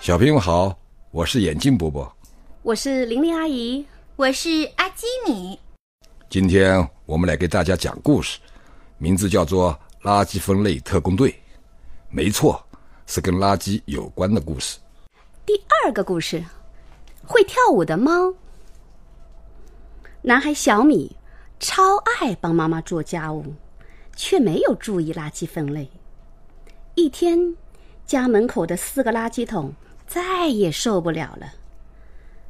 小朋友好，我是眼镜伯伯，我是玲玲阿姨，我是阿基米。今天我们来给大家讲故事，名字叫做《垃圾分类特工队》。没错，是跟垃圾有关的故事。第二个故事，会跳舞的猫。男孩小米超爱帮妈妈做家务，却没有注意垃圾分类。一天，家门口的四个垃圾桶。再也受不了了，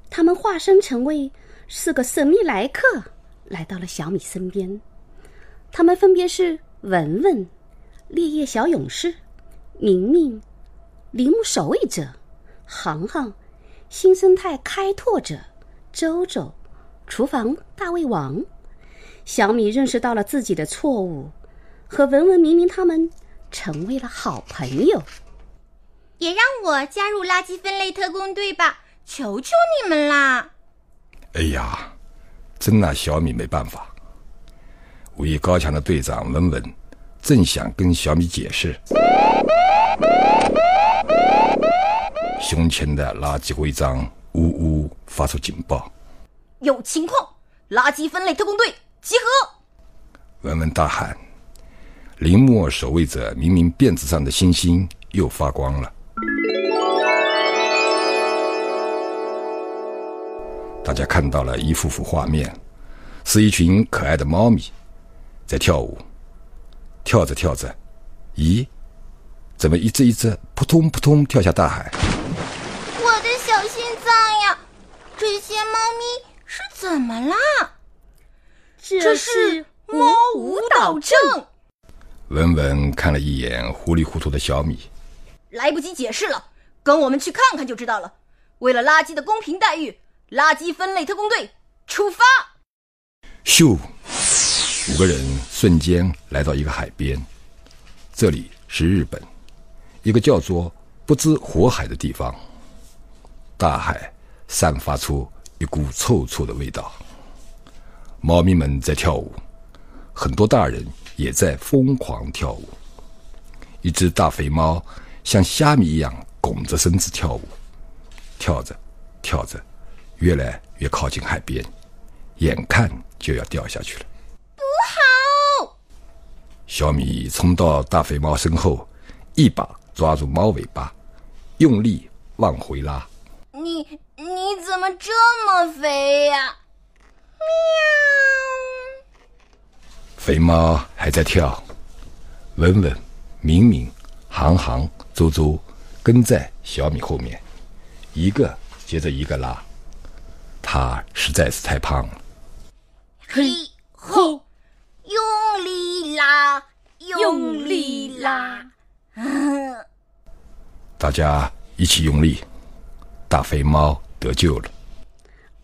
他们化身成为四个神秘来客，来到了小米身边。他们分别是文文、烈焰小勇士、明明、铃木守卫者、航航、新生态开拓者、周周、厨房大胃王。小米认识到了自己的错误，和文文、明明他们成为了好朋友。也让我加入垃圾分类特工队吧！求求你们啦！哎呀，真拿小米没办法。武艺高强的队长文文正想跟小米解释，胸前的垃圾徽章呜呜发出警报：有情况！垃圾分类特工队集合！文文大喊：“林默守卫者明明辫子上的星星又发光了。”大家看到了一幅幅画面，是一群可爱的猫咪在跳舞，跳着跳着，咦，怎么一只一只扑通扑通跳下大海？我的小心脏呀！这些猫咪是怎么啦？这是猫舞蹈症。文文看了一眼糊里糊涂的小米，来不及解释了，跟我们去看看就知道了。为了垃圾的公平待遇。垃圾分类特工队出发！咻，五个人瞬间来到一个海边。这里是日本，一个叫做不知火海的地方。大海散发出一股臭臭的味道。猫咪们在跳舞，很多大人也在疯狂跳舞。一只大肥猫像虾米一样拱着身子跳舞，跳着，跳着。越来越靠近海边，眼看就要掉下去了。不好！小米冲到大肥猫身后，一把抓住猫尾巴，用力往回拉。你你怎么这么肥呀？喵！肥猫还在跳，稳稳、明明、航航、周周跟在小米后面，一个接着一个拉。他实在是太胖了。嘿吼，用力拉，用力拉！大家一起用力，大肥猫得救了。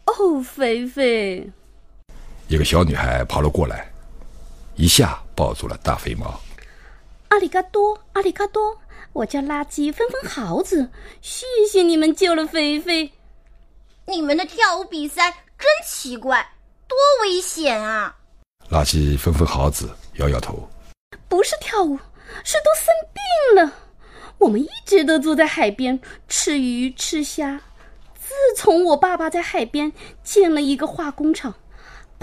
哦，肥肥！一个小女孩跑了过来，一下抱住了大肥猫。阿里嘎多，阿里嘎多！我叫垃圾分分毫子，谢谢你们救了肥肥。你们的跳舞比赛真奇怪，多危险啊！垃圾分分毫子摇摇头，不是跳舞，是都生病了。我们一直都住在海边，吃鱼吃虾。自从我爸爸在海边建了一个化工厂，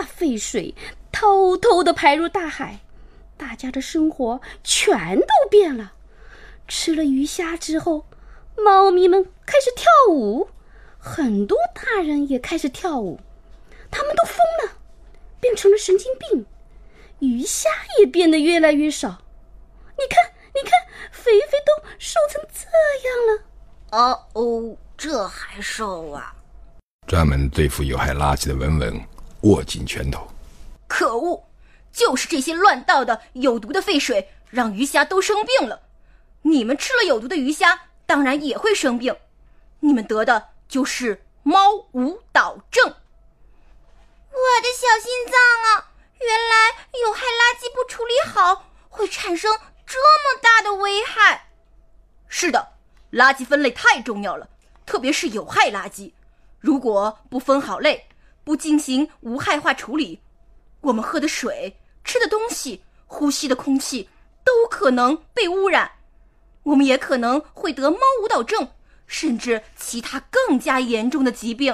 把废水偷偷的排入大海，大家的生活全都变了。吃了鱼虾之后，猫咪们开始跳舞。很多大人也开始跳舞，他们都疯了，变成了神经病。鱼虾也变得越来越少。你看，你看，肥肥都瘦成这样了。哦哦，这还瘦啊！专门对付有害垃圾的文文握紧拳头。可恶，就是这些乱倒的有毒的废水，让鱼虾都生病了。你们吃了有毒的鱼虾，当然也会生病。你们得的。就是猫舞蹈症。我的小心脏啊！原来有害垃圾不处理好，会产生这么大的危害。是的，垃圾分类太重要了，特别是有害垃圾。如果不分好类，不进行无害化处理，我们喝的水、吃的东西、呼吸的空气都可能被污染，我们也可能会得猫舞蹈症，甚至其他更加严重的疾病。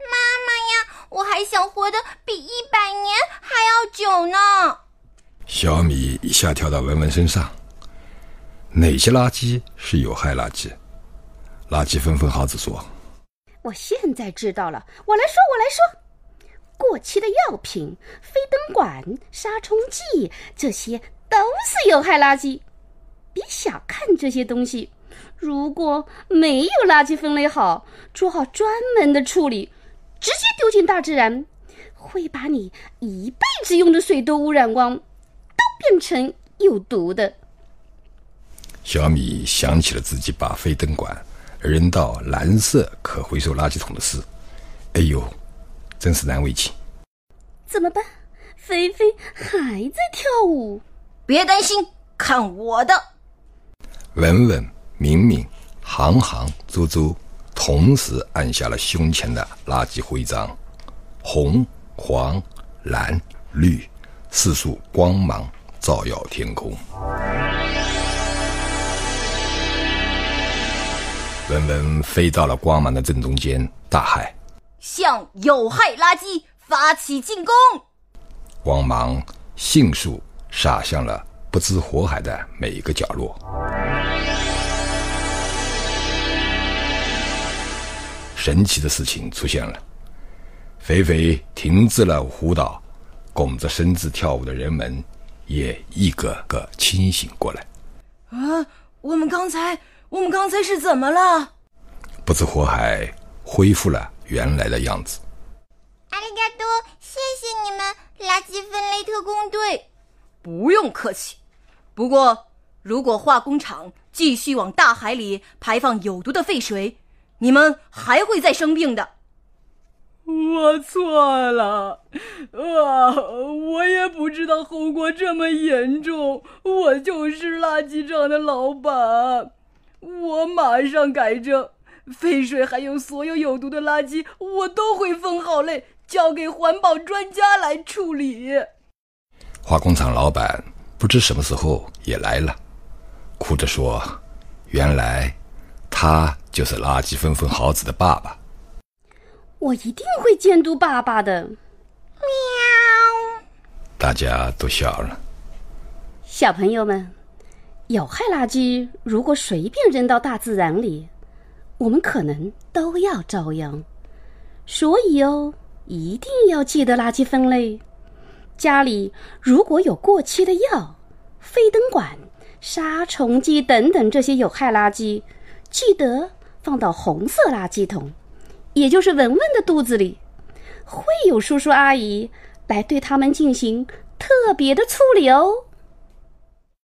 妈妈呀，我还想活得比一百年还要久呢。小米一下跳到文文身上。哪些垃圾是有害垃圾？垃圾分分好子说：“我现在知道了，我来说，我来说。过期的药品、飞灯管、杀虫剂，这些都是有害垃圾。别小看这些东西，如果没有垃圾分类好，做好专门的处理，直接丢进大自然，会把你一辈子用的水都污染光，都变成有毒的。”小米想起了自己把飞灯管扔到蓝色可回收垃圾桶的事，哎呦，真是难为情。怎么办？菲菲还在跳舞。别担心，看我的！文文、明明、航航、周周同时按下了胸前的垃圾徽章，红、黄、蓝、绿四束光芒照耀天空。文文飞到了光芒的正中间，大喊：“向有害垃圾发起进攻！”光芒迅速洒向了不知火海的每一个角落。神奇的事情出现了，肥肥停止了舞蹈，拱着身子跳舞的人们也一个个清醒过来。啊，我们刚才。我们刚才是怎么了？不知火海恢复了原来的样子。阿里嘎多，谢谢你们，垃圾分类特工队。不用客气。不过，如果化工厂继续往大海里排放有毒的废水，你们还会再生病的。我错了，啊！我也不知道后果这么严重。我就是垃圾场的老板。我马上改正，废水还有所有有毒的垃圾，我都会分好类，交给环保专家来处理。化工厂老板不知什么时候也来了，哭着说：“原来他就是垃圾分分好子的爸爸。”我一定会监督爸爸的。喵！大家都笑了。小朋友们。有害垃圾如果随便扔到大自然里，我们可能都要遭殃。所以哦，一定要记得垃圾分类。家里如果有过期的药、飞灯管、杀虫剂等等这些有害垃圾，记得放到红色垃圾桶，也就是文文的肚子里。会有叔叔阿姨来对他们进行特别的处理哦。